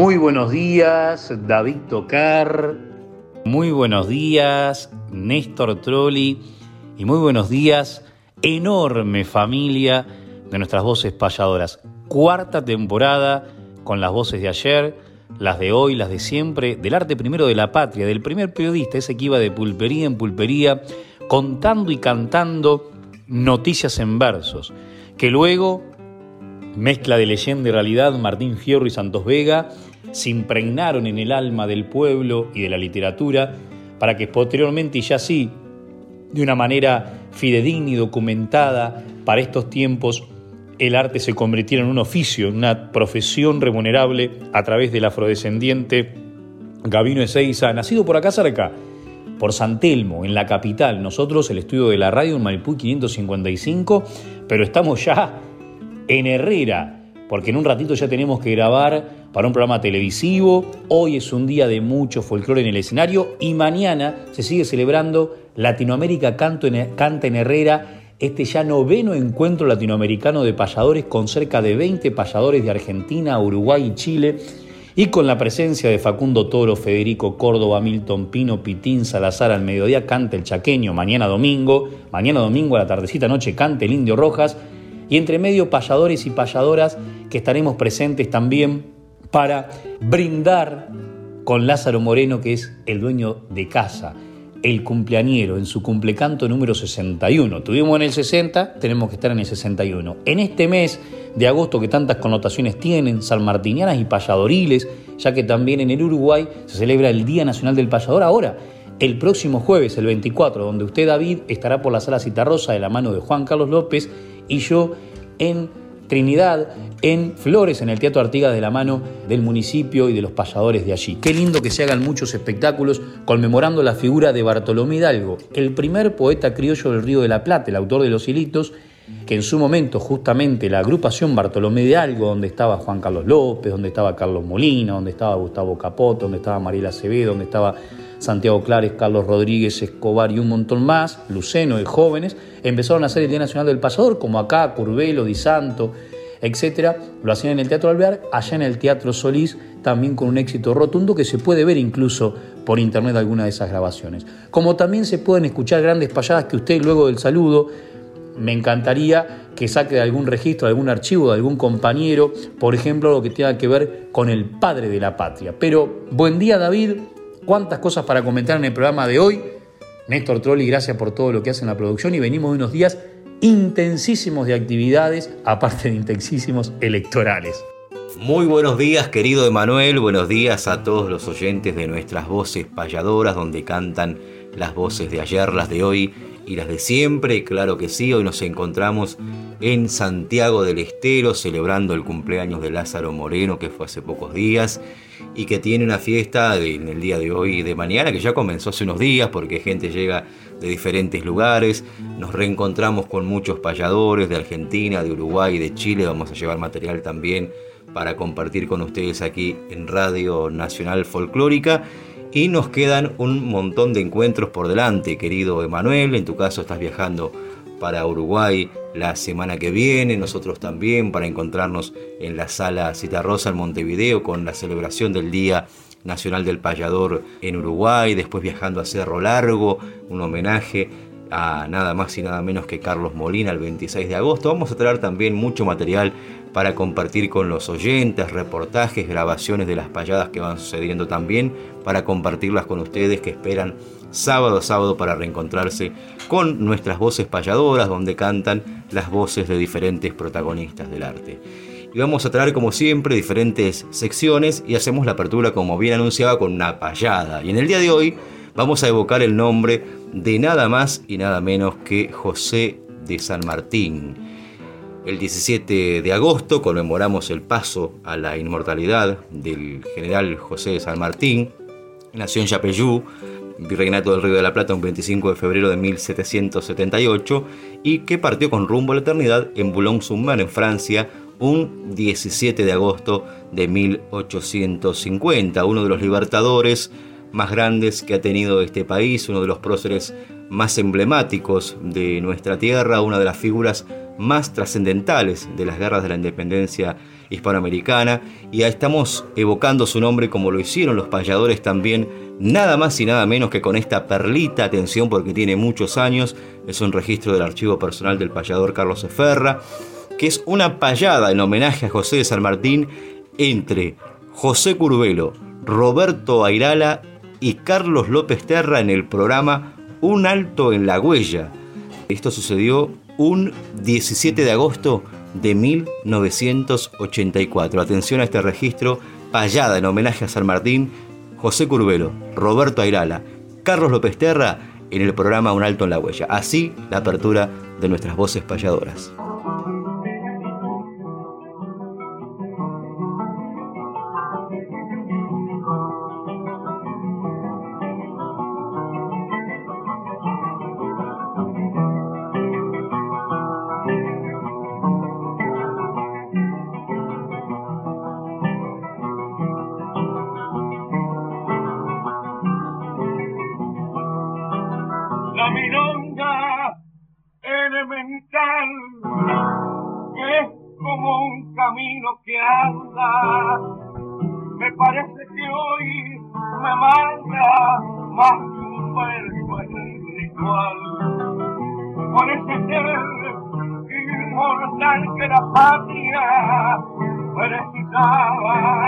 Muy buenos días, David Tocar. Muy buenos días, Néstor Trolli. Y muy buenos días, enorme familia de nuestras voces payadoras. Cuarta temporada con las voces de ayer, las de hoy, las de siempre, del arte primero de la patria, del primer periodista, ese que iba de pulpería en pulpería, contando y cantando noticias en versos, que luego mezcla de leyenda y realidad, Martín Fierro y Santos Vega se impregnaron en el alma del pueblo y de la literatura para que posteriormente y ya sí, de una manera fidedigna y documentada para estos tiempos, el arte se convirtiera en un oficio, en una profesión remunerable a través del afrodescendiente Gabino Ezeiza, nacido por acá cerca, por San Telmo, en la capital. Nosotros, el estudio de la radio en Maipú 555, pero estamos ya en Herrera, porque en un ratito ya tenemos que grabar para un programa televisivo. Hoy es un día de mucho folclore en el escenario y mañana se sigue celebrando Latinoamérica Canta en Herrera, este ya noveno encuentro latinoamericano de payadores con cerca de 20 payadores de Argentina, Uruguay y Chile. Y con la presencia de Facundo Toro, Federico Córdoba, Milton Pino, Pitín, Salazar al mediodía, canta el chaqueño, mañana domingo, mañana domingo a la tardecita noche canta el Indio Rojas, y entre medio payadores y payadoras que estaremos presentes también para brindar con Lázaro Moreno, que es el dueño de casa, el cumpleañero, en su cumplecanto número 61. Tuvimos en el 60, tenemos que estar en el 61. En este mes de agosto que tantas connotaciones tienen, salmartinianas y payadoriles, ya que también en el Uruguay se celebra el Día Nacional del Payador ahora, el próximo jueves, el 24, donde usted, David, estará por la sala Citarrosa de la mano de Juan Carlos López y yo en Trinidad, en Flores, en el Teatro Artigas de la mano del municipio y de los payadores de allí. Qué lindo que se hagan muchos espectáculos conmemorando la figura de Bartolomé Hidalgo, el primer poeta criollo del Río de la Plata, el autor de Los Hilitos, que en su momento justamente la agrupación Bartolomé de Algo, donde estaba Juan Carlos López, donde estaba Carlos Molina, donde estaba Gustavo Capoto, donde estaba Mariela Acevedo, donde estaba Santiago Clares, Carlos Rodríguez, Escobar y un montón más, Luceno y jóvenes, empezaron a hacer el Día Nacional del Pasador, como acá, Curvelo, Di Santo, etc. Lo hacían en el Teatro Alvear, allá en el Teatro Solís, también con un éxito rotundo que se puede ver incluso por internet alguna de esas grabaciones. Como también se pueden escuchar grandes payadas que usted luego del saludo me encantaría que saque de algún registro, de algún archivo, de algún compañero, por ejemplo, lo que tenga que ver con el padre de la patria. Pero buen día David, cuántas cosas para comentar en el programa de hoy. Néstor Trolli, gracias por todo lo que hace en la producción y venimos de unos días intensísimos de actividades, aparte de intensísimos electorales. Muy buenos días, querido Emanuel, buenos días a todos los oyentes de nuestras voces payadoras, donde cantan las voces de ayer, las de hoy y las de siempre. Claro que sí, hoy nos encontramos en Santiago del Estero celebrando el cumpleaños de Lázaro Moreno, que fue hace pocos días y que tiene una fiesta en el día de hoy y de mañana, que ya comenzó hace unos días porque gente llega de diferentes lugares. Nos reencontramos con muchos payadores de Argentina, de Uruguay, de Chile. Vamos a llevar material también para compartir con ustedes aquí en Radio Nacional Folclórica. Y nos quedan un montón de encuentros por delante, querido Emanuel. En tu caso estás viajando para Uruguay la semana que viene, nosotros también para encontrarnos en la sala Citarrosa en Montevideo con la celebración del Día Nacional del Payador en Uruguay, después viajando a Cerro Largo, un homenaje a nada más y nada menos que Carlos Molina el 26 de agosto. Vamos a traer también mucho material para compartir con los oyentes, reportajes, grabaciones de las payadas que van sucediendo también, para compartirlas con ustedes que esperan sábado a sábado para reencontrarse con nuestras voces payadoras, donde cantan las voces de diferentes protagonistas del arte. Y vamos a traer como siempre diferentes secciones y hacemos la apertura como bien anunciaba con una payada. Y en el día de hoy vamos a evocar el nombre de nada más y nada menos que José de San Martín. El 17 de agosto conmemoramos el paso a la inmortalidad del general José de San Martín. Nació en Yapeyú, Virreinato del Río de la Plata, un 25 de febrero de 1778, y que partió con rumbo a la eternidad en Boulogne-sur-Mer, en Francia, un 17 de agosto de 1850. Uno de los libertadores más grandes que ha tenido este país, uno de los próceres más emblemáticos de nuestra tierra, una de las figuras más trascendentales de las guerras de la independencia hispanoamericana y estamos evocando su nombre como lo hicieron los payadores también, nada más y nada menos que con esta perlita, atención porque tiene muchos años, es un registro del archivo personal del payador Carlos Eferra, que es una payada en homenaje a José de San Martín entre José Curvelo, Roberto Airala y Carlos López Terra en el programa Un Alto en la Huella. Esto sucedió un 17 de agosto de 1984. Atención a este registro, payada en homenaje a San Martín, José Curvelo, Roberto Airala, Carlos López Terra en el programa Un Alto en la Huella. Así la apertura de nuestras voces payadoras. me manda más que un cuerpo espiritual. Con ese ser inmortal que la patria necesitaba.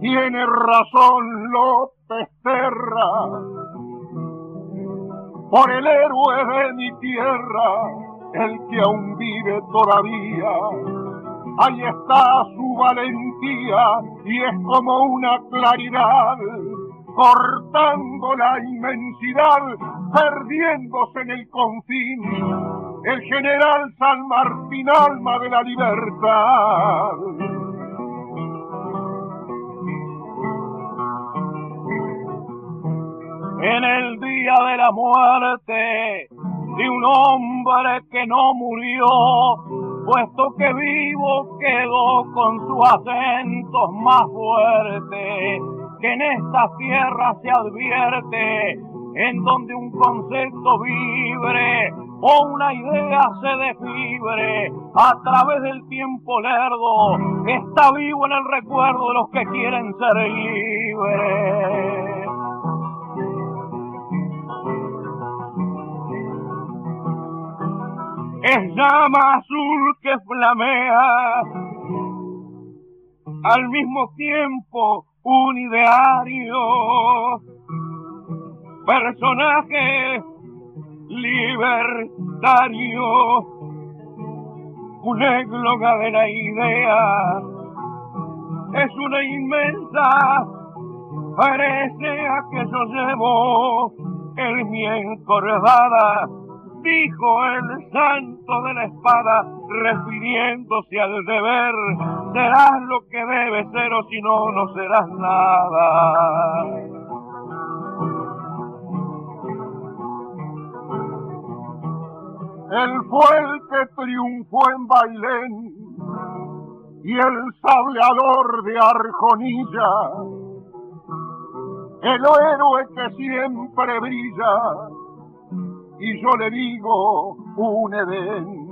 Tiene razón López Terra, por el héroe de mi tierra, el que aún vive todavía. Ahí está su valentía y es como una claridad, cortando la inmensidad, perdiéndose en el confín. El general San Martín, alma de la libertad en el día de la muerte de un hombre que no murió, puesto que vivo quedó con sus acentos más fuertes, que en esta tierra se advierte, en donde un concepto vibre o una idea se desfibre a través del tiempo lerdo, está vivo en el recuerdo de los que quieren ser libres. Es llama azul que flamea, al mismo tiempo un ideario, personaje libertario, un égloga de la idea, es una inmensa. Parece a que yo llevo el mi encorvada dijo el santo de la espada, refiriéndose al deber, serás lo que debes ser o si no, no serás nada. El que triunfó en Bailén y el sableador de Arjonilla, el héroe que siempre brilla, y yo le digo un Edén,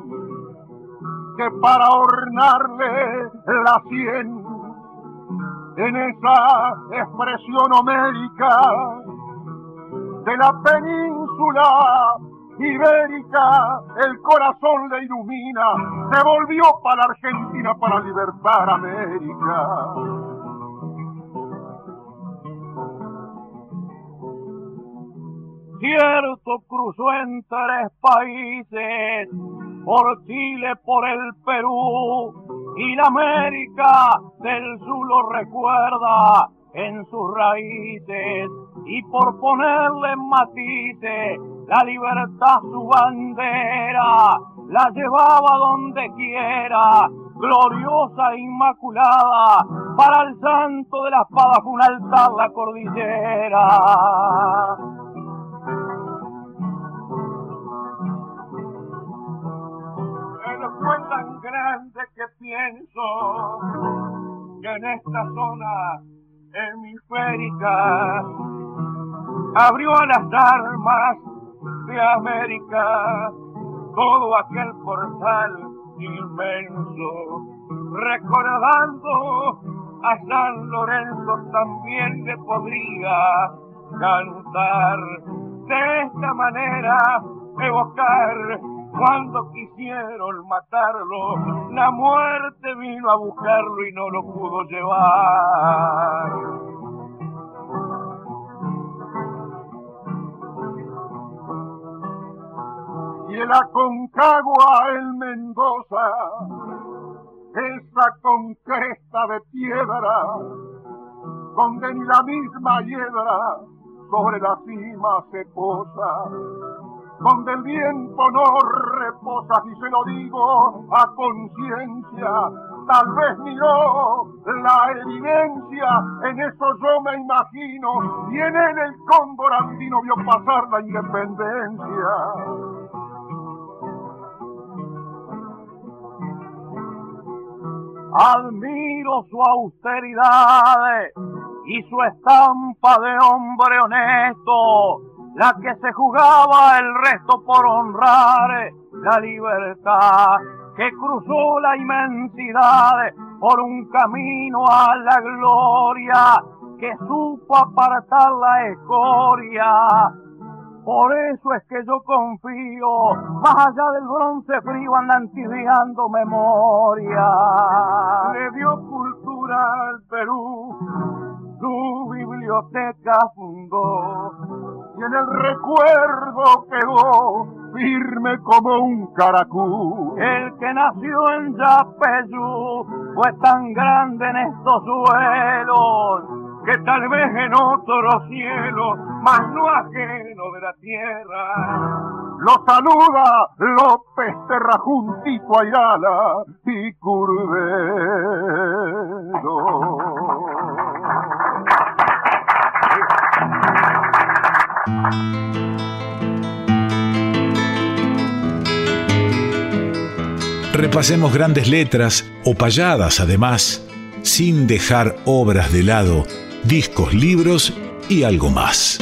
que para ornarle la sien, en esa expresión homérica de la península ibérica, el corazón le ilumina, se volvió para la Argentina para libertar América. Cierto cruzó en tres países, por Chile, por el Perú, y la América del Sur lo recuerda en sus raíces. Y por ponerle matices la libertad su bandera la llevaba donde quiera gloriosa e inmaculada para el santo de la espada fue un altar la cordillera pienso que en esta zona hemisférica abrió a las armas de América todo aquel portal inmenso, recordando a San Lorenzo también le podría cantar. De esta manera, evocar cuando quisieron matarlo, la muerte vino a buscarlo y no lo pudo llevar. Y el Aconcagua, el Mendoza, esa con cresta de piedra, donde ni la misma hiedra sobre la cima se posa donde el viento no reposa, si se lo digo a conciencia, tal vez miró la evidencia, en eso yo me imagino, y en él el cóndor andino vio pasar la independencia. Admiro su austeridad y su estampa de hombre honesto, la que se jugaba el resto por honrar la libertad, que cruzó la inmensidad por un camino a la gloria, que supo apartar la escoria. Por eso es que yo confío, más allá del bronce frío andan tibiando memoria. Le dio cultura al Perú, su biblioteca fundó el recuerdo quedó firme como un caracú. El que nació en Yapeyú fue tan grande en estos suelos que tal vez en otro cielo, más no ajeno de la tierra. Lo saluda López Terra juntito a Irala y Curvelo. Repasemos grandes letras o payadas además, sin dejar obras de lado, discos, libros y algo más.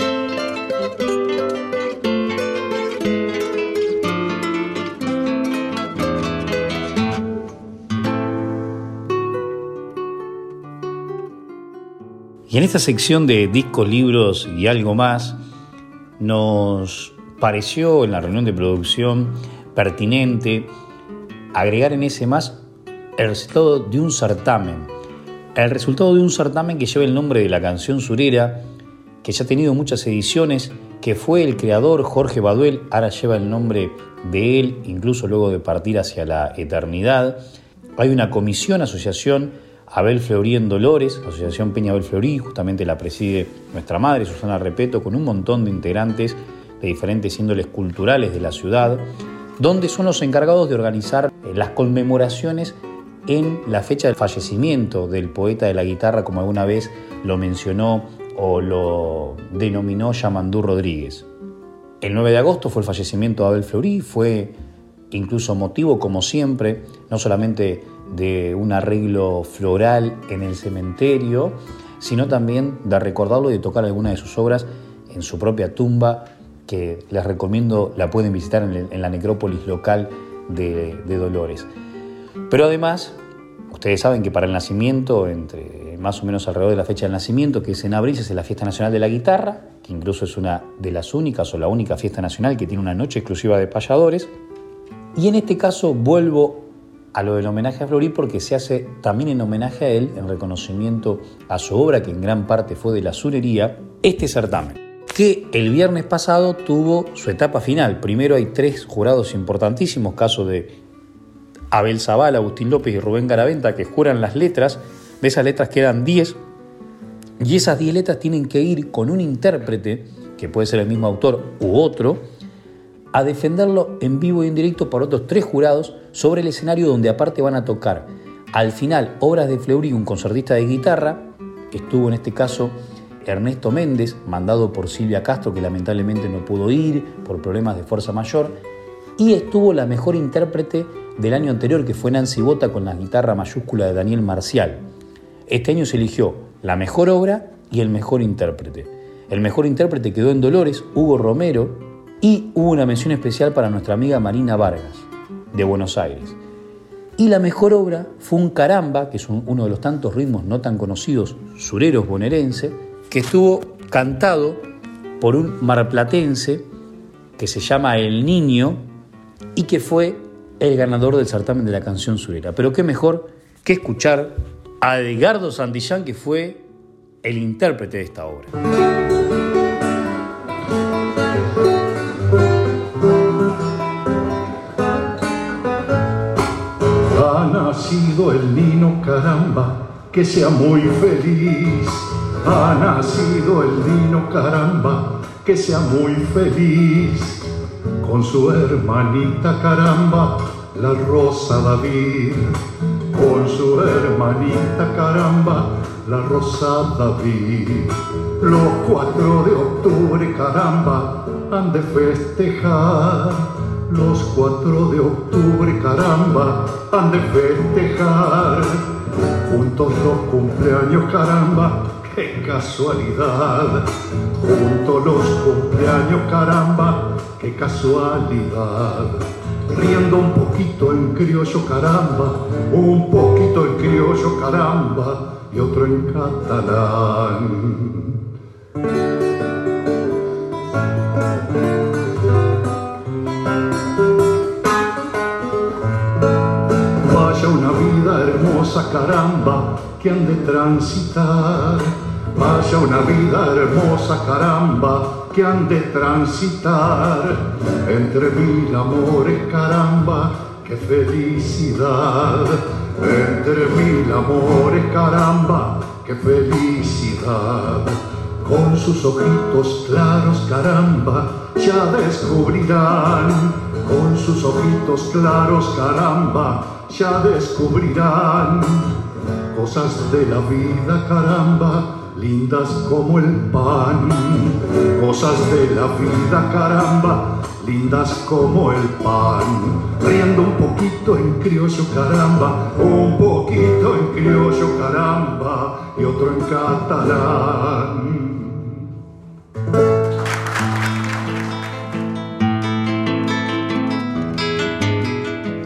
Y en esta sección de discos, libros y algo más, nos pareció en la reunión de producción pertinente agregar en ese más el resultado de un certamen. El resultado de un certamen que lleva el nombre de la canción surera, que ya ha tenido muchas ediciones, que fue el creador Jorge Baduel, ahora lleva el nombre de él, incluso luego de partir hacia la eternidad. Hay una comisión, asociación Abel Fleurí en Dolores, Asociación Peña Abel Fleurí, justamente la preside nuestra madre, Susana Repeto, con un montón de integrantes de diferentes índoles culturales de la ciudad, donde son los encargados de organizar eh, las conmemoraciones en la fecha del fallecimiento del poeta de la guitarra, como alguna vez lo mencionó o lo denominó Yamandú Rodríguez. El 9 de agosto fue el fallecimiento de Abel Fleurí, fue incluso motivo, como siempre, no solamente de un arreglo floral en el cementerio, sino también de recordarlo y de tocar alguna de sus obras en su propia tumba, que les recomiendo la pueden visitar en, la necrópolis local de, Dolores. Pero además, ustedes saben que para el nacimiento, entre más o menos alrededor de la fecha del nacimiento, que es en abril, es la Fiesta Nacional de la Guitarra, que incluso es una de las únicas o la única fiesta nacional que tiene una noche exclusiva de payadores. Y en este caso vuelvo a lo del homenaje a Flori porque se hace también en homenaje a él, en reconocimiento a su obra, que en gran parte fue de la surería, este certamen, que el viernes pasado tuvo su etapa final. Primero hay tres jurados importantísimos, caso de Abel Zavala, Agustín López y Rubén Garaventa, que juran las letras. De esas letras quedan 10 y esas 10 letras tienen que ir con un intérprete, que puede ser el mismo autor u otro, a defenderlo en vivo y en directo por otros tres jurados sobre el escenario donde aparte van a tocar al final obras de Fleury, un concertista de guitarra, que estuvo en este caso Ernesto Méndez, mandado por Silvia Castro, que lamentablemente no pudo ir por problemas de fuerza mayor, y estuvo la mejor intérprete del año anterior, que fue Nancy Bota con la guitarra mayúscula de Daniel Marcial. Este año se eligió la mejor obra y el mejor intérprete. El mejor intérprete quedó en Dolores, Hugo Romero, y hubo una mención especial para nuestra amiga Marina Vargas, de Buenos Aires. Y la mejor obra fue un caramba, que es uno de los tantos ritmos no tan conocidos, sureros bonaerense, que estuvo cantado por un marplatense que se llama El Niño y que fue el ganador del certamen de la canción surera. Pero qué mejor que escuchar a Edgardo Santillán, que fue el intérprete de esta obra. Que sea muy feliz. Ha nacido el niño caramba, que sea muy feliz. Con su hermanita caramba, la rosa David. Con su hermanita caramba, la rosa David. Los cuatro de octubre caramba, han de festejar los cuatro de octubre, caramba, han de festejar. Juntos los cumpleaños, caramba, qué casualidad. Juntos los cumpleaños, caramba, qué casualidad. Riendo un poquito en criollo, caramba, un poquito en criollo, caramba, y otro en catalán. Caramba que han de transitar. Vaya una vida hermosa caramba que han de transitar. Entre mil amores caramba, qué felicidad. Entre mil amores caramba, qué felicidad. Con sus ojitos claros caramba, ya descubrirán. Con sus ojitos claros caramba, ya descubrirán cosas de la vida, caramba, lindas como el pan. Cosas de la vida, caramba, lindas como el pan. Riendo un poquito en criollo, caramba, un poquito en criollo, caramba, y otro en catalán.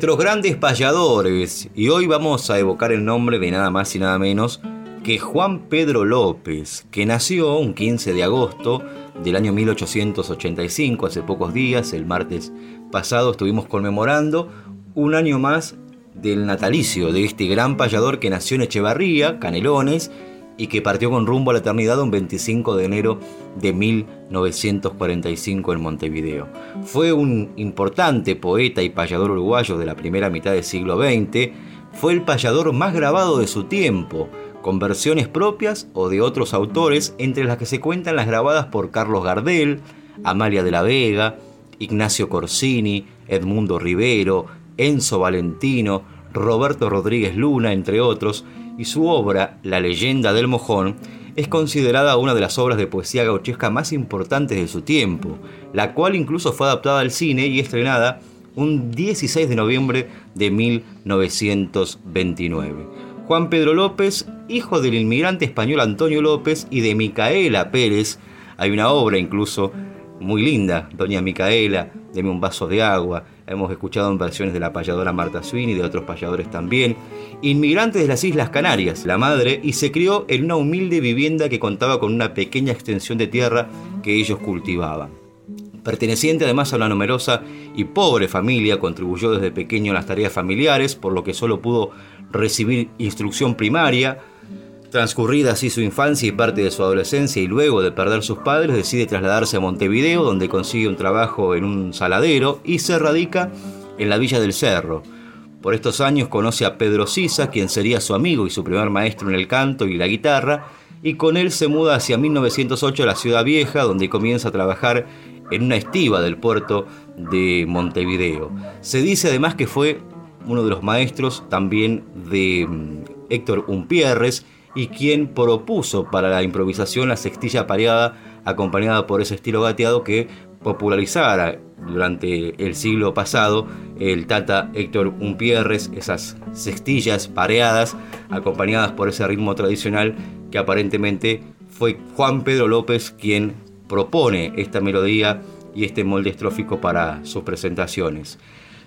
Nuestros grandes payadores. Y hoy vamos a evocar el nombre de nada más y nada menos que Juan Pedro López, que nació un 15 de agosto del año 1885, hace pocos días, el martes pasado estuvimos conmemorando un año más del natalicio de este gran payador que nació en Echevarría, Canelones, y que partió con rumbo a la eternidad un 25 de enero de 1945 en Montevideo. Fue un importante poeta y payador uruguayo de la primera mitad del siglo XX, fue el payador más grabado de su tiempo, con versiones propias o de otros autores, entre las que se cuentan las grabadas por Carlos Gardel, Amalia de la Vega, Ignacio Corsini, Edmundo Rivero, Enzo Valentino, Roberto Rodríguez Luna, entre otros, y su obra, La leyenda del mojón, es considerada una de las obras de poesía gauchesca más importantes de su tiempo, la cual incluso fue adaptada al cine y estrenada un 16 de noviembre de 1929. Juan Pedro López, hijo del inmigrante español Antonio López y de Micaela Pérez, hay una obra incluso muy linda, Doña Micaela, Deme un vaso de agua, hemos escuchado en versiones de la payadora Marta Swin y de otros payadores también, inmigrante de las Islas Canarias, la madre, y se crió en una humilde vivienda que contaba con una pequeña extensión de tierra que ellos cultivaban. Perteneciente además a una numerosa y pobre familia, contribuyó desde pequeño en las tareas familiares, por lo que solo pudo recibir instrucción primaria. Transcurrida así su infancia y parte de su adolescencia y luego de perder sus padres, decide trasladarse a Montevideo, donde consigue un trabajo en un saladero y se radica en la Villa del Cerro. Por estos años conoce a Pedro Sisa, quien sería su amigo y su primer maestro en el canto y la guitarra, y con él se muda hacia 1908 a la Ciudad Vieja, donde comienza a trabajar en una estiva del puerto de Montevideo. Se dice además que fue uno de los maestros también de mm, Héctor Umpierres y quien propuso para la improvisación la sextilla pareada acompañada por ese estilo gateado que popularizara durante el siglo pasado el Tata Héctor Umpierres, esas sextillas pareadas acompañadas por ese ritmo tradicional que aparentemente fue Juan Pedro López quien propone esta melodía y este molde estrófico para sus presentaciones.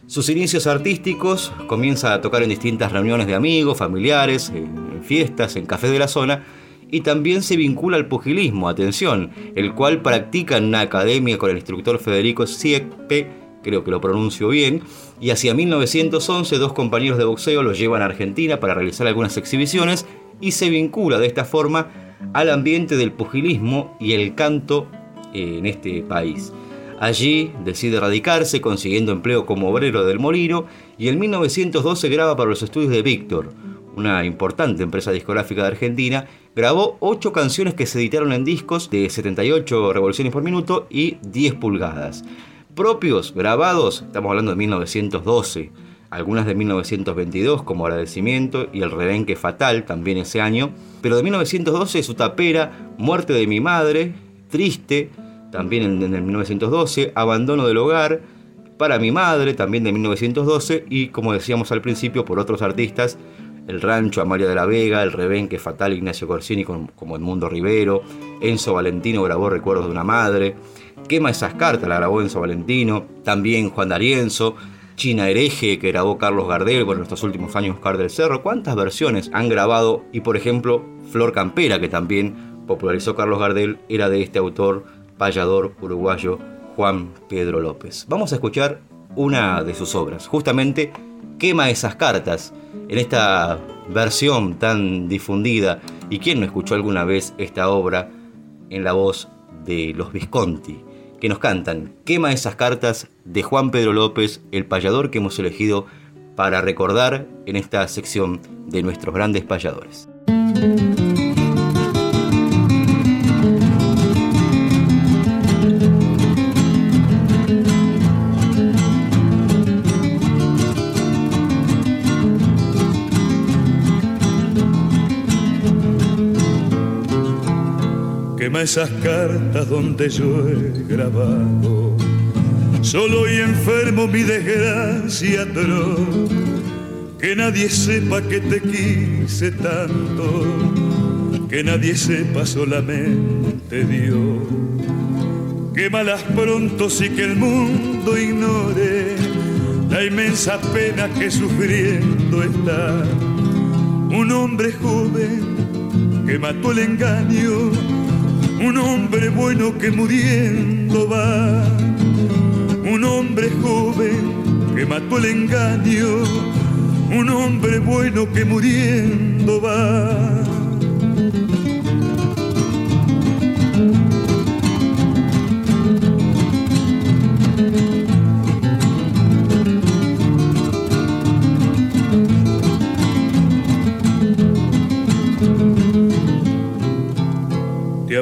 Sus inicios artísticos comienza a tocar en distintas reuniones de amigos, familiares, en fiestas, en cafés de la zona, y también se vincula al pugilismo, atención, el cual practica en una academia con el instructor Federico Siepe, creo que lo pronuncio bien, y hacia 1911 dos compañeros de boxeo lo llevan a Argentina para realizar algunas exhibiciones y se vincula de esta forma al ambiente del pugilismo y el canto en este país. Allí decide radicarse consiguiendo empleo como obrero del molino y en 1912 graba para los estudios de Víctor, una importante empresa discográfica de Argentina, grabó ocho canciones que se editaron en discos de 78 revoluciones por minuto y 10 pulgadas. Propios, grabados, estamos hablando de 1912, algunas de 1922 como Agradecimiento y El Rebenque Fatal también ese año, pero de 1912 su tapera Muerte de mi madre, Triste, también en, el 1912, Abandono del Hogar, Para mi madre, también de 1912, y como decíamos al principio, por otros artistas, El Rancho, Amalia de la Vega, El Rebenque Fatal, Ignacio Corsini, como Edmundo Rivero, Enzo Valentino grabó Recuerdos de una Madre, Quema esas cartas, la grabó Enzo Valentino, también Juan D'Arienzo, China Hereje, que grabó Carlos Gardel, bueno, en estos últimos años Oscar del Cerro. ¿Cuántas versiones han grabado? Y por ejemplo, Flor Campera, que también popularizó Carlos Gardel, era de este autor payador uruguayo Juan Pedro López. Vamos a escuchar una de sus obras, justamente Quema esas cartas, en esta versión tan difundida. ¿Y quién no escuchó alguna vez esta obra en la voz de los Visconti? que nos cantan Quema esas cartas de Juan Pedro López, el payador que hemos elegido para recordar en esta sección de nuestros grandes payadores. Esas cartas donde yo he grabado. Solo y enfermo mi desgracia atroz, que nadie sepa que te quise tanto, que nadie sepa solamente Dios. Que malas pronto sí que el mundo ignore la inmensa pena que sufriendo está un hombre joven que mató el engaño un hombre bueno que muriendo va, un hombre joven que mató el engaño, un hombre bueno que muriendo va.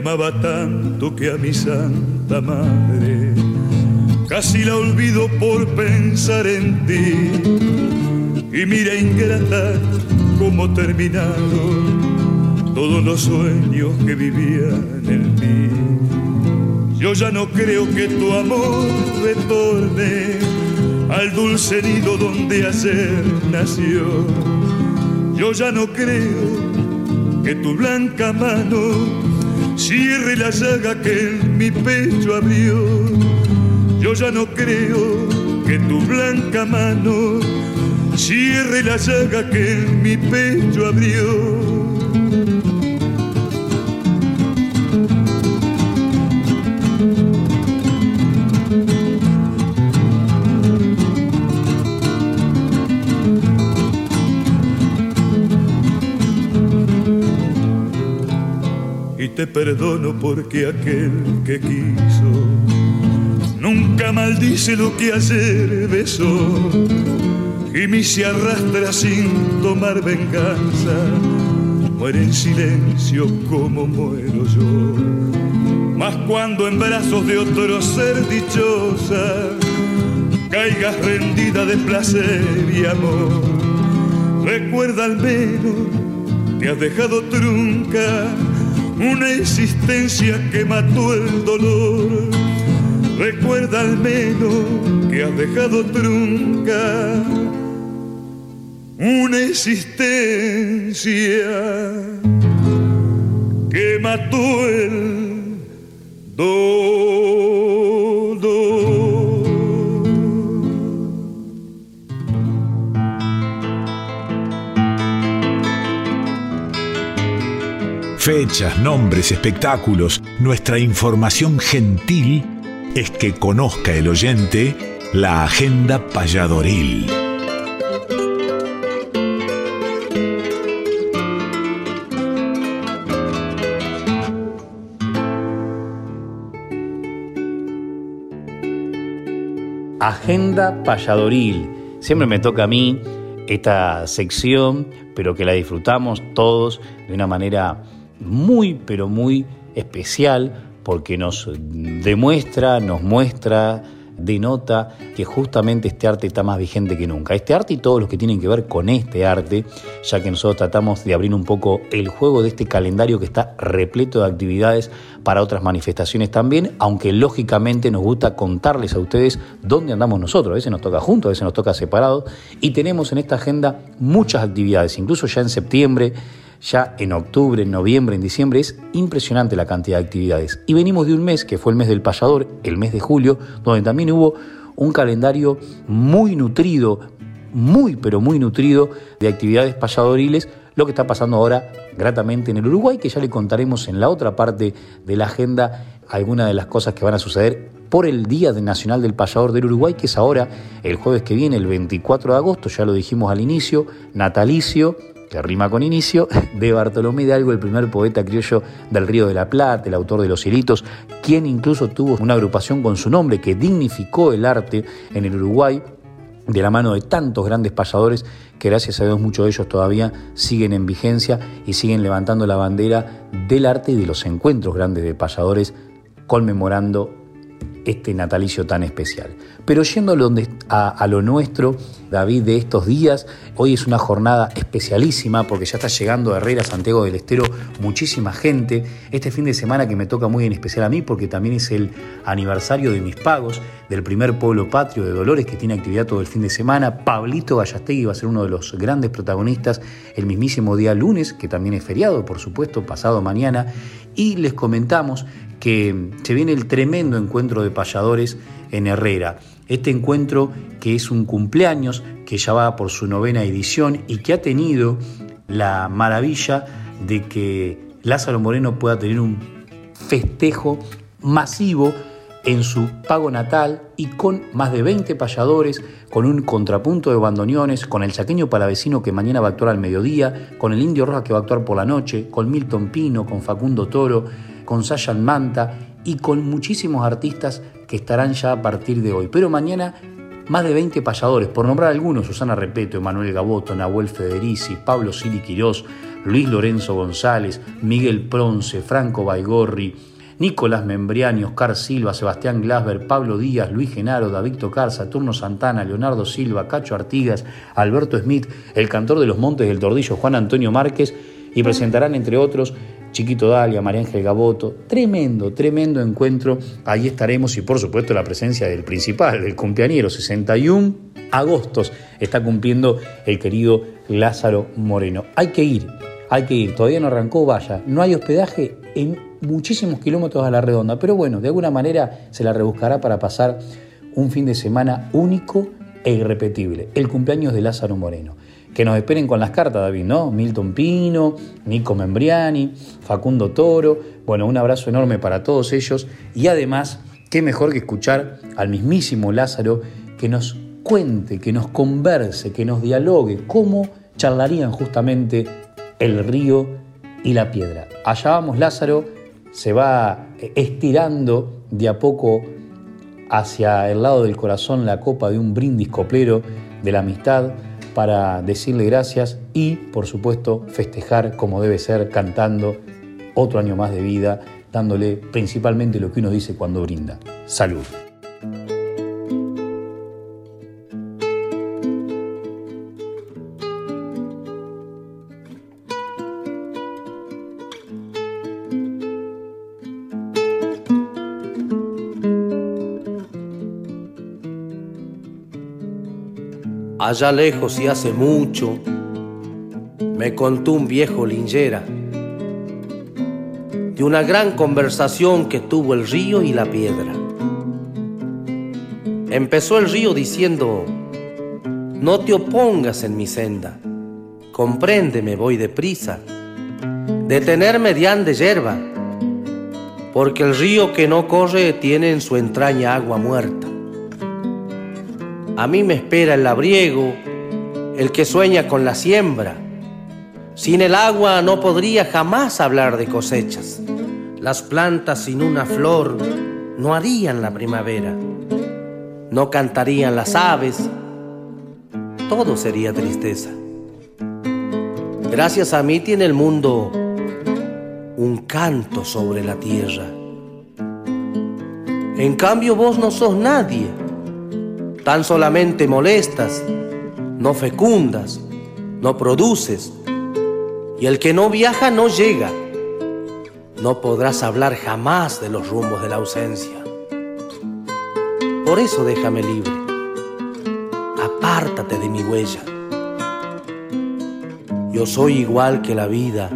Amaba tanto que a mi santa madre casi la olvido por pensar en ti. Y mira ingrata cómo terminaron todos los sueños que vivían en mí. Yo ya no creo que tu amor retorne al dulce nido donde ayer nació. Yo ya no creo que tu blanca mano cierre la llaga que en mi pecho abrió. Yo ya no creo que tu blanca mano cierre la llaga que en mi pecho abrió. Te perdono porque aquel que quiso nunca maldice lo que ayer besó. Y mi se arrastra sin tomar venganza muere en silencio como muero yo. Mas cuando en brazos de otro ser dichosa caigas rendida de placer y amor recuerda al menos que has dejado trunca una existencia que mató el dolor. Recuerda al menos que has dejado trunca una existencia que mató el dolor. Fechas, nombres, espectáculos, nuestra información gentil es que conozca el oyente la agenda payadoril. Agenda payadoril. Siempre me toca a mí esta sección, pero que la disfrutamos todos de una manera muy, pero muy especial porque nos demuestra, nos muestra, denota que justamente este arte está más vigente que nunca. Este arte y todos los que tienen que ver con este arte, ya que nosotros tratamos de abrir un poco el juego de este calendario que está repleto de actividades para otras manifestaciones también, aunque lógicamente nos gusta contarles a ustedes dónde andamos nosotros. A veces nos toca juntos, a veces nos toca separados, y tenemos en esta agenda muchas actividades, incluso ya en septiembre ya en octubre, en noviembre, en diciembre, es impresionante la cantidad de actividades. Y venimos de un mes, que fue el mes del payador, el mes de julio, donde también hubo un calendario muy nutrido, muy pero muy nutrido de actividades payadoriles, lo que está pasando ahora gratamente en el Uruguay, que ya le contaremos en la otra parte de la agenda algunas de las cosas que van a suceder por el Día Nacional del Payador del Uruguay, que es ahora el jueves que viene, el 24 de agosto, ya lo dijimos al inicio, natalicio que rima con inicio, de Bartolomé Hidalgo, el primer poeta criollo del Río de la Plata, el autor de Los Hilitos, quien incluso tuvo una agrupación con su nombre que dignificó el arte en el Uruguay de la mano de tantos grandes payadores que gracias a Dios muchos de ellos todavía siguen en vigencia y siguen levantando la bandera del arte y de los encuentros grandes de payadores conmemorando este natalicio tan especial. Pero yendo a, lo nuestro, David, de estos días, hoy es una jornada especialísima porque ya está llegando a Herrera, Santiago del Estero, muchísima gente. Este fin de semana que me toca muy en especial a mí porque también es el aniversario de mis pagos del primer pueblo patrio de Dolores que tiene actividad todo el fin de semana. Pablito Gallastegui va a ser uno de los grandes protagonistas el mismísimo día lunes, que también es feriado, por supuesto, pasado mañana. Y les comentamos que se viene el tremendo encuentro de payadores en Herrera. Este encuentro que es un cumpleaños, que ya va por su novena edición y que ha tenido la maravilla de que Lázaro Moreno pueda tener un festejo masivo en su pago natal y con más de 20 payadores, con un contrapunto de bandoneones, con el chaqueño palavecino que mañana va a actuar al mediodía, con el indio roja que va a actuar por la noche, con Milton Pino, con Facundo Toro, con Sayan Manta y con muchísimos artistas que estarán ya a partir de hoy. Pero mañana más de 20 payadores, por nombrar algunos, Susana Repeto, Emanuel Gaboto, Nahuel Federici, Pablo Sili Quirós, Luis Lorenzo González, Miguel Pronce, Franco Baigorri, Nicolás Membriani, Oscar Silva, Sebastián Glasber, Pablo Díaz, Luis Genaro, David Tocar, Saturno Santana, Leonardo Silva, Cacho Artigas, Alberto Smith, el cantor de los Montes del Tordillo, Juan Antonio Márquez, y presentarán, entre otros, Chiquito Dalia, María Ángel Gaboto. Tremendo, tremendo encuentro. Ahí estaremos y por supuesto la presencia del principal, del cumpleañero, 61 agostos está cumpliendo el querido Lázaro Moreno. Hay que ir, hay que ir. Todavía no arrancó, vaya. No hay hospedaje en muchísimos kilómetros a la redonda, pero bueno, de alguna manera se la rebuscará para pasar un fin de semana único e irrepetible. El cumpleaños de Lázaro Moreno que nos esperen con las cartas, David, ¿no? Milton Pino, Nico Membriani, Facundo Toro. Bueno, un abrazo enorme para todos ellos y además, qué mejor que escuchar al mismísimo Lázaro que nos cuente, que nos converse, que nos dialogue cómo charlarían justamente el río y la piedra. Allá vamos Lázaro, se va estirando de a poco hacia el lado del corazón la copa de un brindis coplero de la amistad, para decirle gracias y, por supuesto, festejar como debe ser, cantando otro año más de vida, dándole principalmente lo que uno dice cuando brinda. Salud. Allá lejos y hace mucho, me contó un viejo lingera de una gran conversación que tuvo el río y la piedra. Empezó el río diciendo, no te opongas en mi senda, compréndeme, voy deprisa, detenerme de de hierba, porque el río que no corre tiene en su entraña agua muerta. A mí me espera el labriego, el que sueña con la siembra. Sin el agua no podría jamás hablar de cosechas. Las plantas sin una flor no harían la primavera. No cantarían las aves. Todo sería tristeza. Gracias a mí tiene el mundo un canto sobre la tierra. En cambio vos no sos nadie tan solamente molestas, no fecundas, no produces, y el que no viaja no llega. No podrás hablar jamás de los rumbos de la ausencia. Por eso déjame libre. Apártate de mi huella. Yo soy igual que la vida.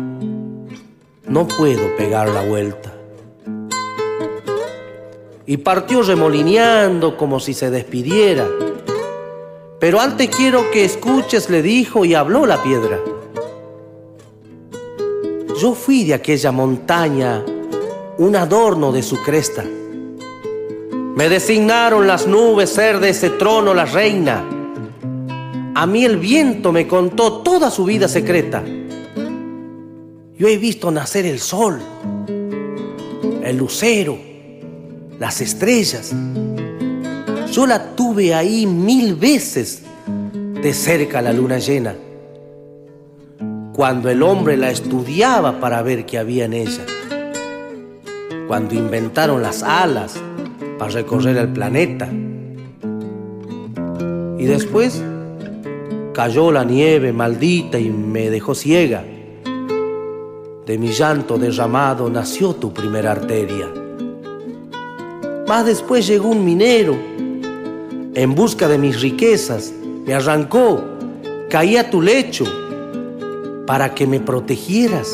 No puedo pegar la vuelta y partió remolineando como si se despidiera. Pero antes quiero que escuches, le dijo y habló la piedra. Yo fui de aquella montaña un adorno de su cresta. Me designaron las nubes ser de ese trono la reina. A mí el viento me contó toda su vida secreta. Yo he visto nacer el sol, el lucero, las estrellas. Yo la tuve ahí mil veces de cerca la luna llena, cuando el hombre la estudiaba para ver qué había en ella, cuando inventaron las alas para recorrer el planeta. Y después cayó la nieve maldita y me dejó ciega. De mi llanto derramado nació tu primera arteria más después llegó un minero en busca de mis riquezas, me arrancó, caí a tu lecho para que me protegieras.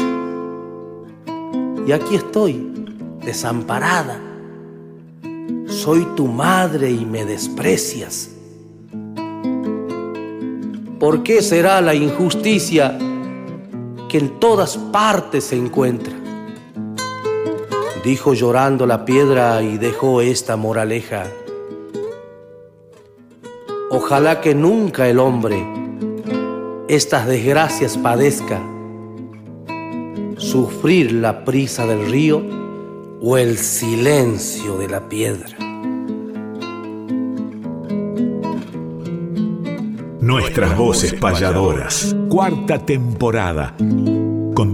Y aquí estoy, desamparada. Soy tu madre y me desprecias. ¿Por qué será la injusticia que en todas partes se encuentra? Dijo llorando la piedra y dejó esta moraleja. Ojalá que nunca el hombre estas desgracias padezca, sufrir la prisa del río o el silencio de la piedra. Nuestras voces payadoras, cuarta temporada.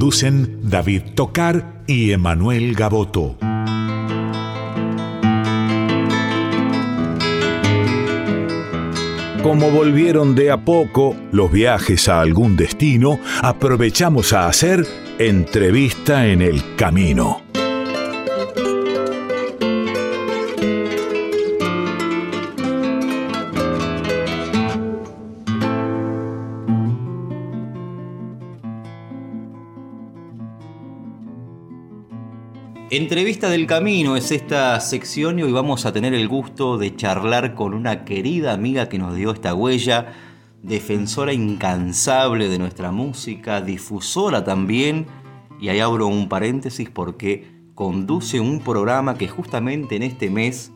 David Tocar y Emanuel Gaboto. Como volvieron de a poco los viajes a algún destino, aprovechamos a hacer entrevista en el camino. Entrevista del Camino es esta sección y hoy vamos a tener el gusto de charlar con una querida amiga que nos dio esta huella, defensora incansable de nuestra música, difusora también, y ahí abro un paréntesis porque conduce un programa que justamente en este mes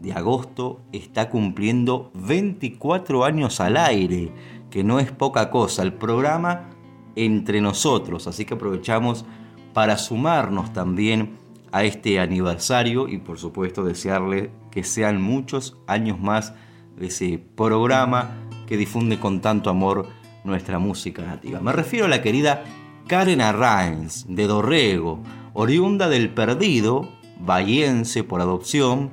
de agosto está cumpliendo 24 años al aire, que no es poca cosa, el programa entre nosotros, así que aprovechamos para sumarnos también a este aniversario y por supuesto desearle que sean muchos años más de ese programa que difunde con tanto amor nuestra música nativa. Me refiero a la querida Karen Arraens de Dorrego, oriunda del Perdido, bahiense por adopción,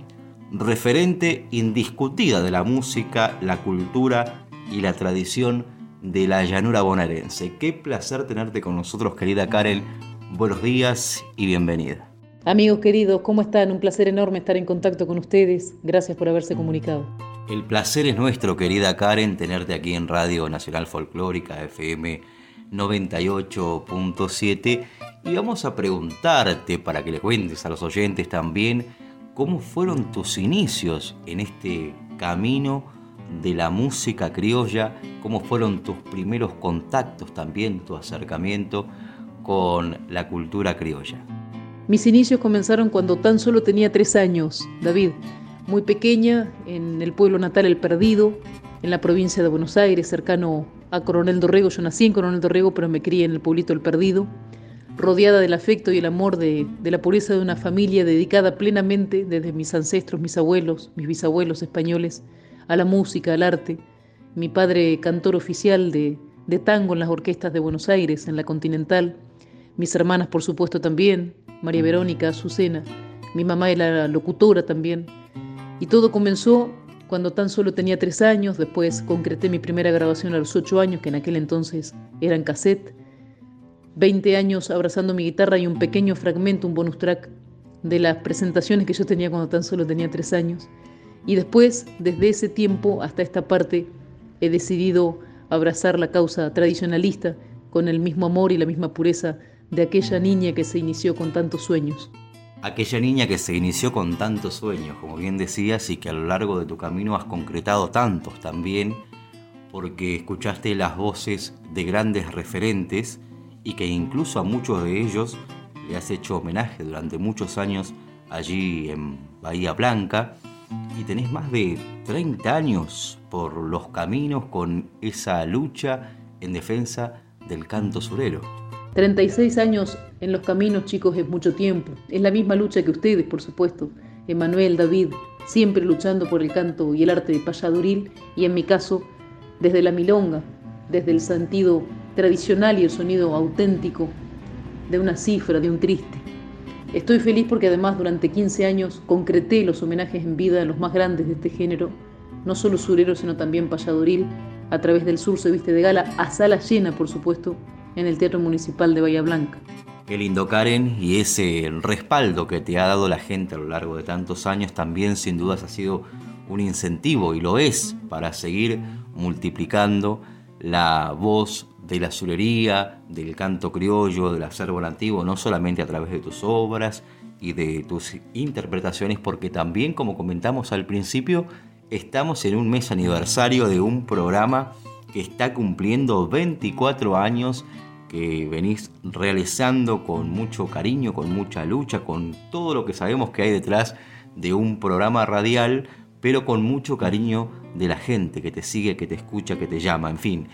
referente indiscutida de la música, la cultura y la tradición de la llanura bonaerense. Qué placer tenerte con nosotros, querida Karen. Buenos días y bienvenida. Amigos queridos, ¿cómo están? Un placer enorme estar en contacto con ustedes. Gracias por haberse comunicado. El placer es nuestro, querida Karen, tenerte aquí en Radio Nacional Folclórica FM 98.7 y vamos a preguntarte para que le cuentes a los oyentes también cómo fueron tus inicios en este camino de la música criolla, cómo fueron tus primeros contactos también, tu acercamiento con la cultura criolla. Mis inicios comenzaron cuando tan solo tenía tres años, David, muy pequeña, en el pueblo natal El Perdido, en la provincia de Buenos Aires, cercano a Coronel Dorrego. Yo nací en Coronel Dorrego, pero me crié en el pueblito El Perdido, rodeada del afecto y el amor de, de la pureza de una familia dedicada plenamente, desde mis ancestros, mis abuelos, mis bisabuelos españoles, a la música, al arte. Mi padre, cantor oficial de, de tango en las orquestas de Buenos Aires, en la Continental. Mis hermanas, por supuesto, también, María Verónica, Azucena, mi mamá era locutora también. Y todo comenzó cuando tan solo tenía tres años, después concreté mi primera grabación a los ocho años, que en aquel entonces eran cassette. Veinte años abrazando mi guitarra y un pequeño fragmento, un bonus track de las presentaciones que yo tenía cuando tan solo tenía tres años. Y después, desde ese tiempo hasta esta parte, he decidido abrazar la causa tradicionalista con el mismo amor y la misma pureza de aquella niña que se inició con tantos sueños. Aquella niña que se inició con tantos sueños, como bien decías, y que a lo largo de tu camino has concretado tantos también, porque escuchaste las voces de grandes referentes y que incluso a muchos de ellos le has hecho homenaje durante muchos años allí en Bahía Blanca y tenés más de 30 años por los caminos con esa lucha en defensa del canto surero. 36 años en los caminos, chicos, es mucho tiempo. Es la misma lucha que ustedes, por supuesto. Emanuel, David, siempre luchando por el canto y el arte de payaduril, y en mi caso, desde la milonga, desde el sentido tradicional y el sonido auténtico de una cifra, de un triste. Estoy feliz porque además durante 15 años concreté los homenajes en vida a los más grandes de este género, no solo surero, sino también payaduril, a través del sur se viste de gala, a sala llena, por supuesto, en el Teatro Municipal de Bahía Blanca. Qué lindo Karen y ese respaldo que te ha dado la gente a lo largo de tantos años también sin dudas ha sido un incentivo y lo es para seguir multiplicando la voz de la azulería, del canto criollo, del acervo nativo, no solamente a través de tus obras y de tus interpretaciones, porque también, como comentamos al principio, estamos en un mes aniversario de un programa que está cumpliendo 24 años venís realizando con mucho cariño, con mucha lucha, con todo lo que sabemos que hay detrás de un programa radial, pero con mucho cariño de la gente que te sigue, que te escucha, que te llama, en fin.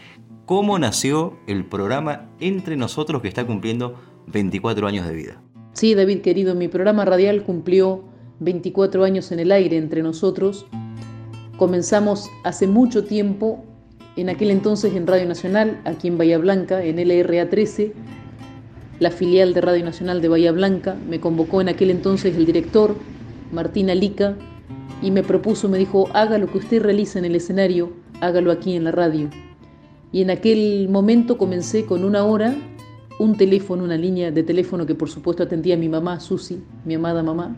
¿Cómo nació el programa Entre Nosotros que está cumpliendo 24 años de vida? Sí, David querido, mi programa radial cumplió 24 años en el aire entre nosotros. Comenzamos hace mucho tiempo en aquel entonces en Radio Nacional, aquí en Bahía Blanca, en LRA 13, la filial de Radio Nacional de Bahía Blanca. Me convocó en aquel entonces el director, Martín Alica, y me propuso, me dijo, haga lo que usted realiza en el escenario, hágalo aquí en la radio. Y en aquel momento comencé con una hora, un teléfono, una línea de teléfono que por supuesto atendía a mi mamá, Susi, mi amada mamá.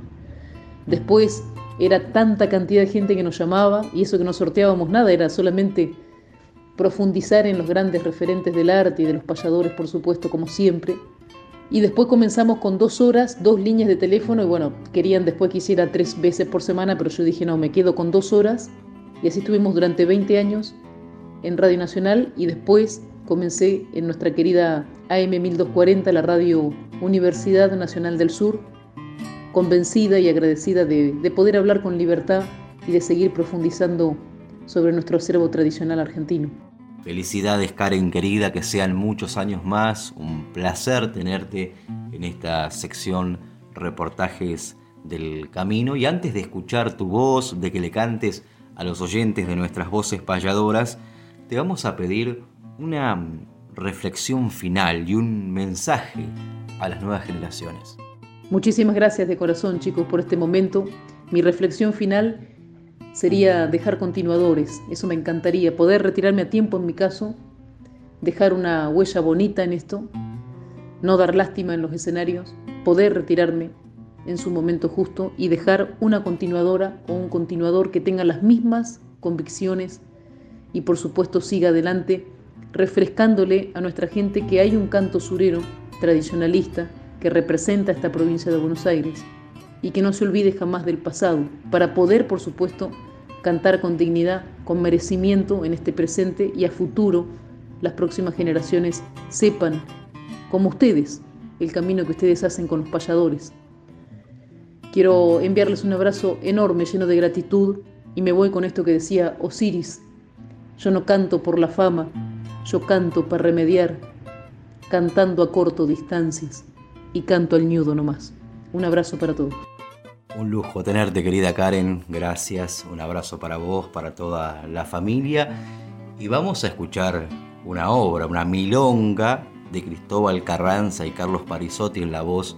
Después era tanta cantidad de gente que nos llamaba y eso que no sorteábamos nada, era solamente profundizar en los grandes referentes del arte y de los payadores, por supuesto, como siempre. Y después comenzamos con dos horas, dos líneas de teléfono y bueno, querían después que hiciera tres veces por semana, pero yo dije no, me quedo con dos horas. Y así estuvimos durante 20 años en Radio Nacional y después comencé en nuestra querida AM 1240, la radio Universidad Nacional del Sur, convencida y agradecida de, de poder hablar con libertad y de seguir profundizando sobre nuestro acervo tradicional argentino. Felicidades Karen querida, que sean muchos años más, un placer tenerte en esta sección reportajes del camino y antes de escuchar tu voz, de que le cantes a los oyentes de nuestras voces payadoras, te vamos a pedir una reflexión final y un mensaje a las nuevas generaciones. Muchísimas gracias de corazón chicos por este momento. Mi reflexión final sería dejar continuadores, eso me encantaría, poder retirarme a tiempo en mi caso, dejar una huella bonita en esto, no dar lástima en los escenarios, poder retirarme en su momento justo y dejar una continuadora o un continuador que tenga las mismas convicciones y por supuesto siga adelante refrescándole a nuestra gente que hay un canto surero tradicionalista que representa esta provincia de Buenos Aires y que no se olvide jamás del pasado, para poder, por supuesto, cantar con dignidad, con merecimiento en este presente y a futuro las próximas generaciones sepan, como ustedes, el camino que ustedes hacen con los payadores. Quiero enviarles un abrazo enorme, lleno de gratitud, y me voy con esto que decía Osiris. Yo no canto por la fama, yo canto para remediar, cantando a corto distancias, y canto al ñudo nomás. Un abrazo para todos. Un lujo tenerte, querida Karen. Gracias. Un abrazo para vos, para toda la familia. Y vamos a escuchar una obra, una milonga de Cristóbal Carranza y Carlos Parisotti en la voz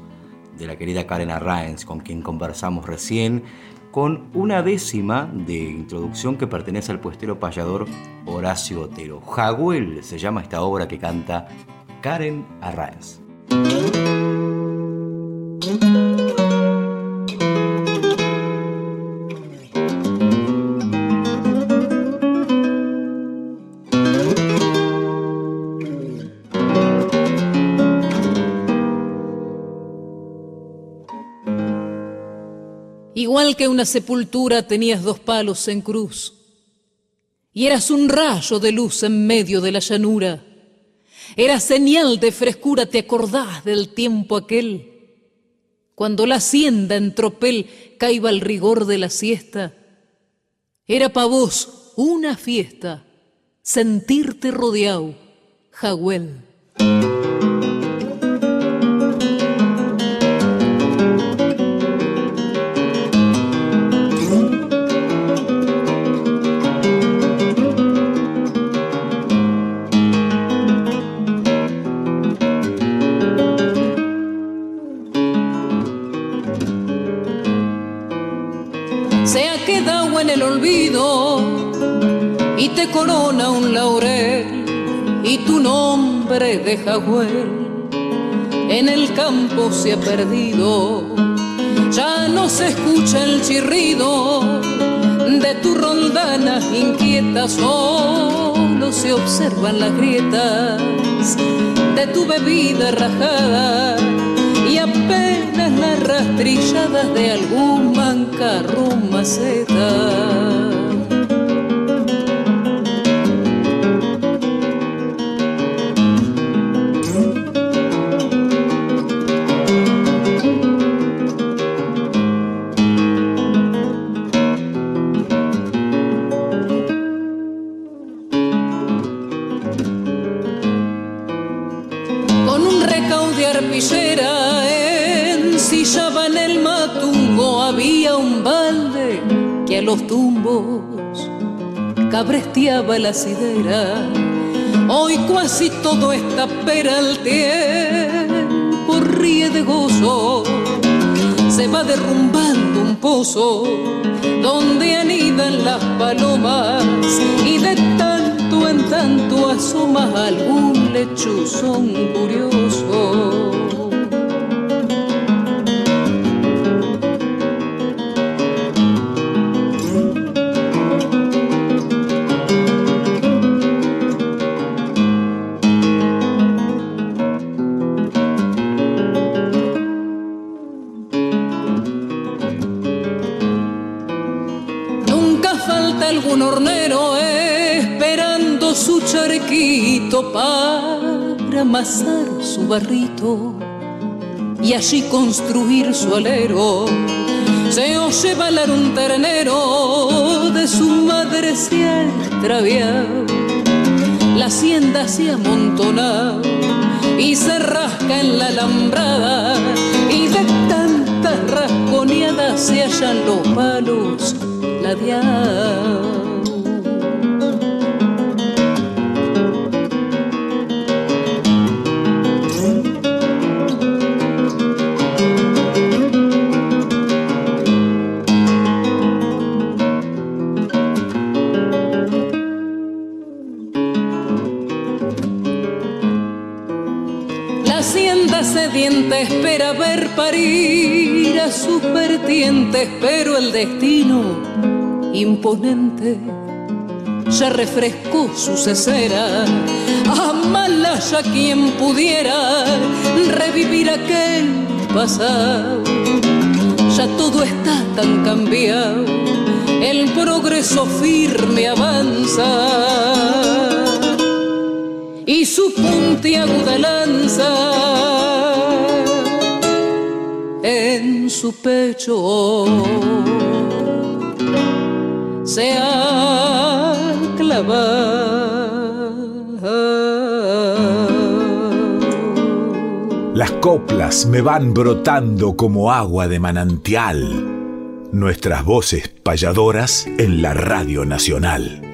de la querida Karen Arraenz, con quien conversamos recién, con una décima de introducción que pertenece al puestero payador Horacio Otero. Jaguel se llama esta obra que canta Karen Arraenz. Que una sepultura tenías dos palos en cruz y eras un rayo de luz en medio de la llanura. Era señal de frescura, te acordás del tiempo aquel, cuando la hacienda en tropel caiba el rigor de la siesta. Era pa' vos una fiesta, sentirte rodeado, Jagüel. Corona un laurel y tu nombre de Jagüel en el campo se ha perdido. Ya no se escucha el chirrido de tu rondana inquieta, solo se observan las grietas de tu bebida rajada y apenas las rastrilladas de algún mancarro maceta. Los tumbos cabresteaba la sidera. Hoy casi todo está campo ríe de gozo, se va derrumbando un pozo donde anidan las palomas y de tanto en tanto asoma algún lechuzón curioso. Amasar su barrito y allí construir su alero. Se oye balar un ternero, de su madre se ha extraviado. La hacienda se amontona y se rasca en la alambrada y de tantas rasconeadas se hallan los palos ladeados. Parir a sus vertientes, pero el destino imponente ya refrescó su cesera. ya quien pudiera revivir aquel pasado. Ya todo está tan cambiado, el progreso firme avanza y su puntiaguda lanza en su pecho se ha Las coplas me van brotando como agua de manantial. Nuestras voces payadoras en la Radio Nacional.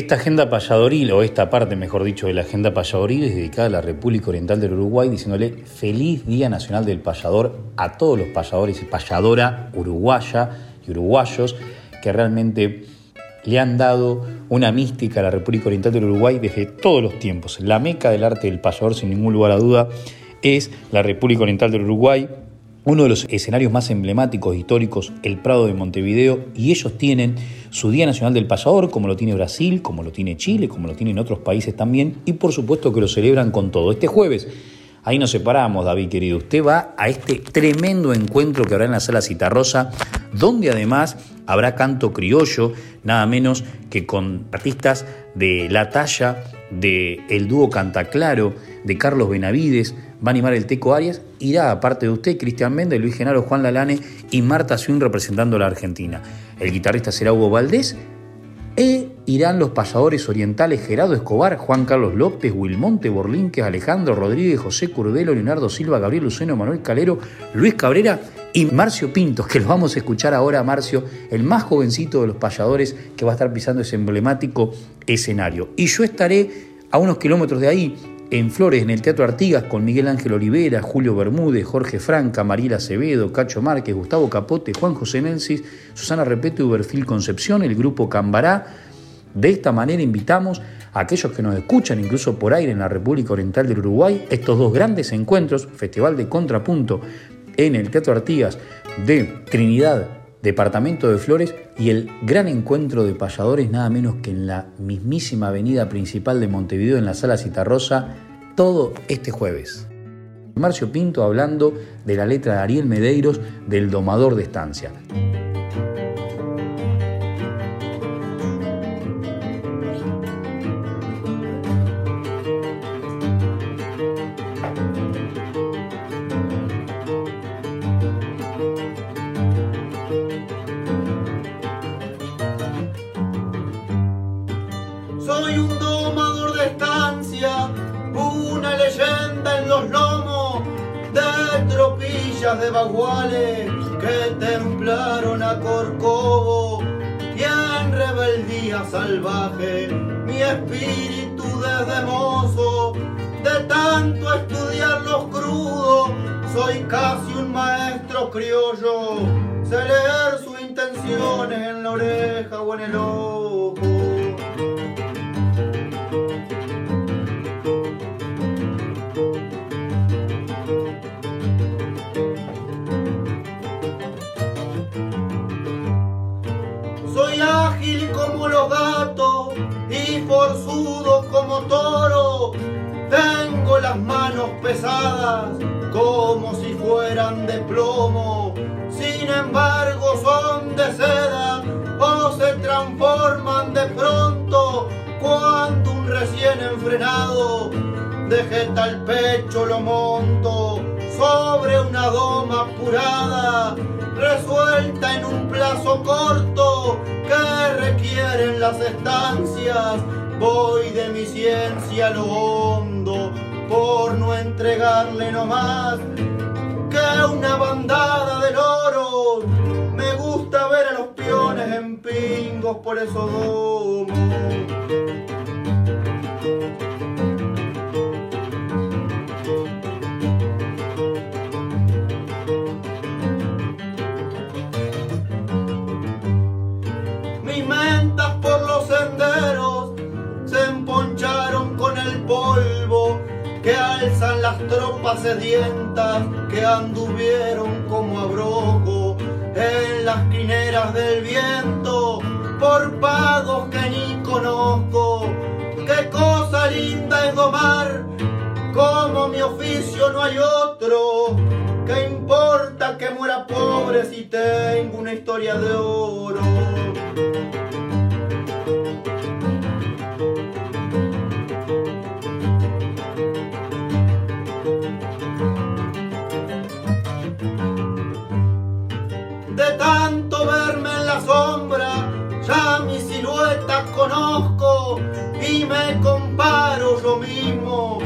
Esta agenda payadoril, o esta parte, mejor dicho, de la agenda payadoril es dedicada a la República Oriental del Uruguay, diciéndole feliz Día Nacional del Payador a todos los payadores y payadora uruguaya y uruguayos que realmente le han dado una mística a la República Oriental del Uruguay desde todos los tiempos. La meca del arte del payador, sin ningún lugar a duda, es la República Oriental del Uruguay, uno de los escenarios más emblemáticos históricos, el Prado de Montevideo, y ellos tienen su Día Nacional del Payador, como lo tiene Brasil, como lo tiene Chile, como lo tienen otros países también, y por supuesto que lo celebran con todo. Este jueves, ahí nos separamos, David querido, usted va a este tremendo encuentro que habrá en la Sala Citarrosa, donde además habrá canto criollo, nada menos que con artistas de la talla de el dúo Cantaclaro, de Carlos Benavides, va a animar el Teco Arias, irá aparte de usted Cristian Méndez, Luis Genaro, Juan Lalane y Marta Swin representando a la Argentina. El guitarrista será Hugo Valdés e irán los payadores orientales Gerardo Escobar, Juan Carlos López, Wilmonte, Borlínquez, Alejandro Rodríguez, José Curbelo, Leonardo Silva, Gabriel Luceno, Manuel Calero, Luis Cabrera y Marcio Pintos, que los vamos a escuchar ahora, Marcio, el más jovencito de los payadores que va a estar pisando ese emblemático escenario. Y yo estaré a unos kilómetros de ahí, en Flores, en el Teatro Artigas, con Miguel Ángel Olivera, Julio Bermúdez, Jorge Franca, Mariela Acevedo, Cacho Márquez, Gustavo Capote, Juan José Nensis, Susana Repeto y Uberfil Concepción, el grupo Cambará. De esta manera invitamos a aquellos que nos escuchan, incluso por aire en la República Oriental del Uruguay, estos dos grandes encuentros, Festival de Contrapunto en el Teatro Artigas de Trinidad, Departamento de Flores y el gran encuentro de payadores nada menos que en la mismísima avenida principal de Montevideo en la Sala Citarrosa todo este jueves. Marcio Pinto hablando de la letra de Ariel Medeiros del Domador de Estancia. De baguales que templaron a Corcovo y en rebeldía salvaje mi espíritu desde mozo, de tanto estudiar los crudos, soy casi un maestro criollo. Sé leer sus intenciones en la oreja o en el ojo. Forzudo como toro. Tengo las manos pesadas como si fueran de plomo. Sin embargo son de seda o se transforman de pronto cuando un recién enfrenado dejeta el pecho lo monto sobre una doma apurada resuelta en un plazo corto que requieren las estancias. Voy de mi ciencia a lo hondo por no entregarle no más que una bandada de loros. Me gusta ver a los peones en pingos por esos domos. Senderos se emponcharon con el polvo que alzan las tropas sedientas que anduvieron como abrojo en las quineras del viento por pagos que ni conozco. Qué cosa linda es domar, como mi oficio no hay otro. ¿Qué importa que muera pobre si tengo una historia de oro? La sombra, ya mi silueta conozco y me comparo yo mismo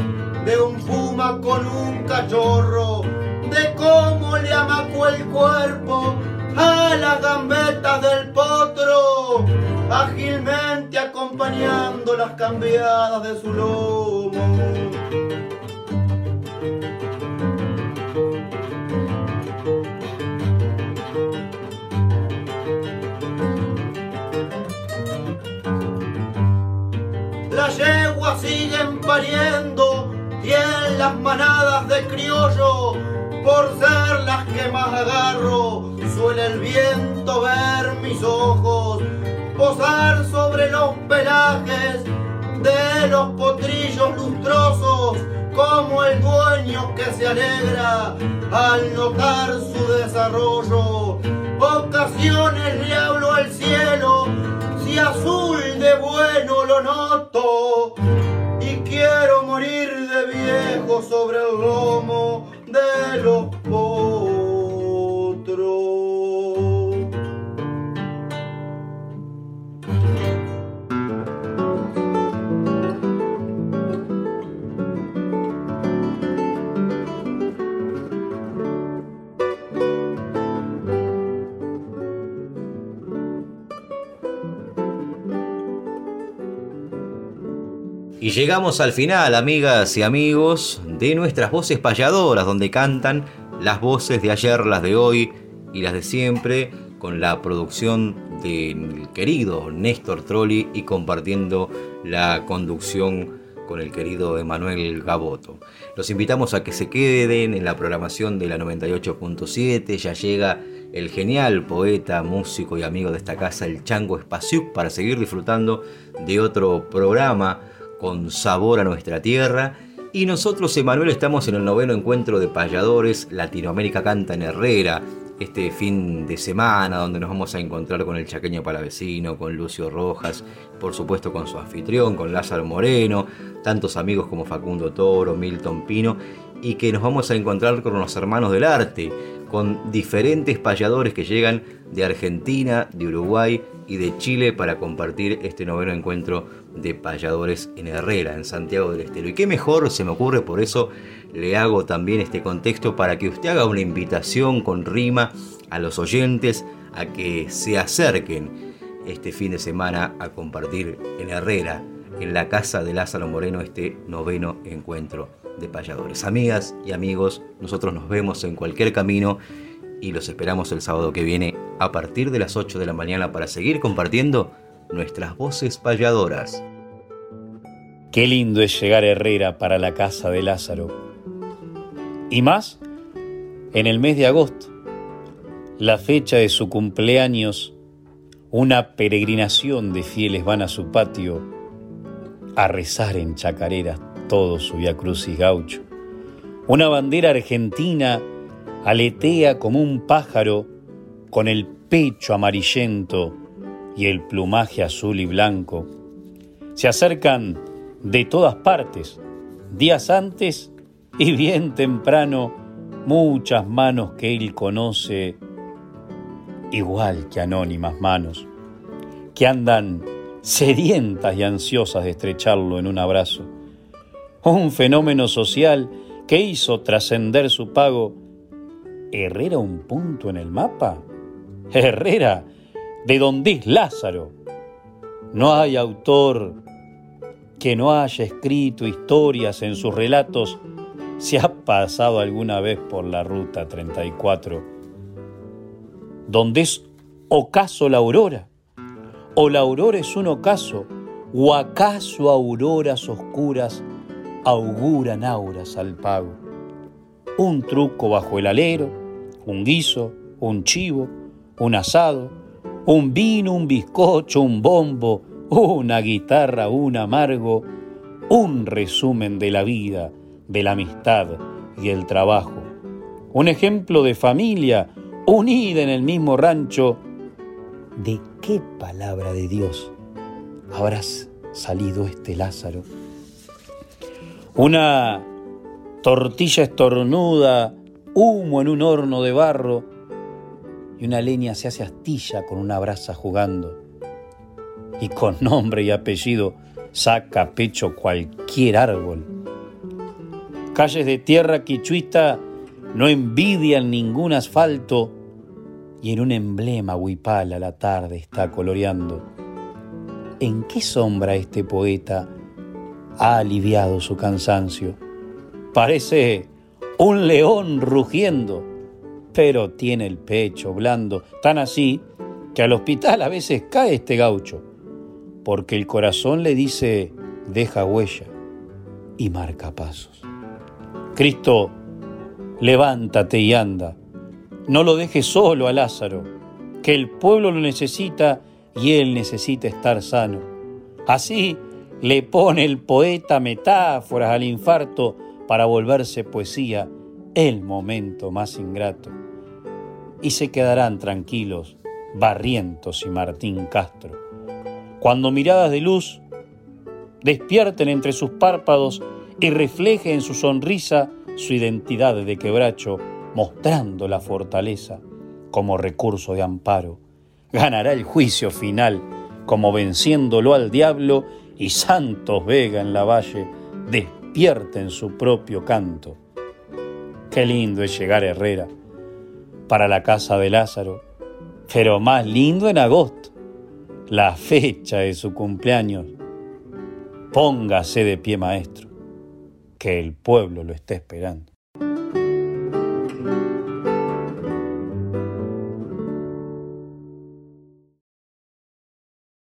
de un puma con un cachorro, de cómo le amaco el cuerpo a las gambetas del potro, ágilmente acompañando las cambiadas de su lomo. Siguen pariendo y en las manadas de criollo, por ser las que más agarro, suele el viento ver mis ojos, posar sobre los pelajes de los potrillos lustrosos, como el dueño que se alegra al notar su desarrollo. Ocasiones le hablo al cielo, si azul de bueno lo noto, y quiero morir de viejo sobre el lomo de los potros. Llegamos al final, amigas y amigos, de nuestras voces payadoras, donde cantan las voces de ayer, las de hoy y las de siempre, con la producción del querido Néstor Trolli y compartiendo la conducción con el querido Emanuel Gaboto. Los invitamos a que se queden en la programación de la 98.7, ya llega el genial poeta, músico y amigo de esta casa, el Chango Espaciuc, para seguir disfrutando de otro programa con sabor a nuestra tierra. Y nosotros, Emanuel, estamos en el noveno encuentro de payadores Latinoamérica Canta en Herrera, este fin de semana donde nos vamos a encontrar con el chaqueño palavecino, con Lucio Rojas, por supuesto con su anfitrión, con Lázaro Moreno, tantos amigos como Facundo Toro, Milton Pino, y que nos vamos a encontrar con los hermanos del arte, con diferentes payadores que llegan de Argentina, de Uruguay y de Chile para compartir este noveno encuentro de payadores en Herrera, en Santiago del Estero. Y qué mejor se me ocurre, por eso le hago también este contexto para que usted haga una invitación con rima a los oyentes a que se acerquen este fin de semana a compartir en Herrera en la casa de Lázaro Moreno este noveno encuentro de payadores. Amigas y amigos, nosotros nos vemos en cualquier camino y los esperamos el sábado que viene a partir de las 8 de la mañana para seguir compartiendo nuestras voces payadoras. Qué lindo es llegar a Herrera para la casa de Lázaro. Y más en el mes de agosto, la fecha de su cumpleaños, una peregrinación de fieles van a su patio a rezar en chacareras todo su Via Crucis gaucho. Una bandera argentina aletea como un pájaro con el pecho amarillento y el plumaje azul y blanco. Se acercan de todas partes, días antes y bien temprano, muchas manos que él conoce, igual que anónimas manos, que andan sedientas y ansiosas de estrecharlo en un abrazo. Un fenómeno social que hizo trascender su pago. ¿Herrera un punto en el mapa? Herrera, de donde es Lázaro. No hay autor que no haya escrito historias en sus relatos si ha pasado alguna vez por la ruta 34, donde es ocaso la aurora, o la aurora es un ocaso, o acaso auroras oscuras auguran auras al pago. Un truco bajo el alero, un guiso, un chivo, un asado, un vino, un bizcocho, un bombo, una guitarra, un amargo, un resumen de la vida, de la amistad y el trabajo. Un ejemplo de familia unida en el mismo rancho. ¿De qué palabra de Dios habrás salido este Lázaro? Una tortilla estornuda, humo en un horno de barro y una leña se hace astilla con una brasa jugando. Y con nombre y apellido saca pecho cualquier árbol. Calles de tierra quichuista no envidian ningún asfalto y en un emblema huipal a la tarde está coloreando. ¿En qué sombra este poeta ha aliviado su cansancio? Parece un león rugiendo, pero tiene el pecho blando, tan así que al hospital a veces cae este gaucho porque el corazón le dice, deja huella y marca pasos. Cristo, levántate y anda. No lo dejes solo a Lázaro, que el pueblo lo necesita y él necesita estar sano. Así le pone el poeta metáforas al infarto para volverse poesía el momento más ingrato. Y se quedarán tranquilos Barrientos y Martín Castro cuando miradas de luz despierten entre sus párpados y refleje en su sonrisa su identidad de quebracho, mostrando la fortaleza como recurso de amparo. Ganará el juicio final como venciéndolo al diablo y Santos Vega en la valle despierta en su propio canto. Qué lindo es llegar Herrera para la casa de Lázaro, pero más lindo en agosto la fecha de su cumpleaños, póngase de pie maestro, que el pueblo lo está esperando.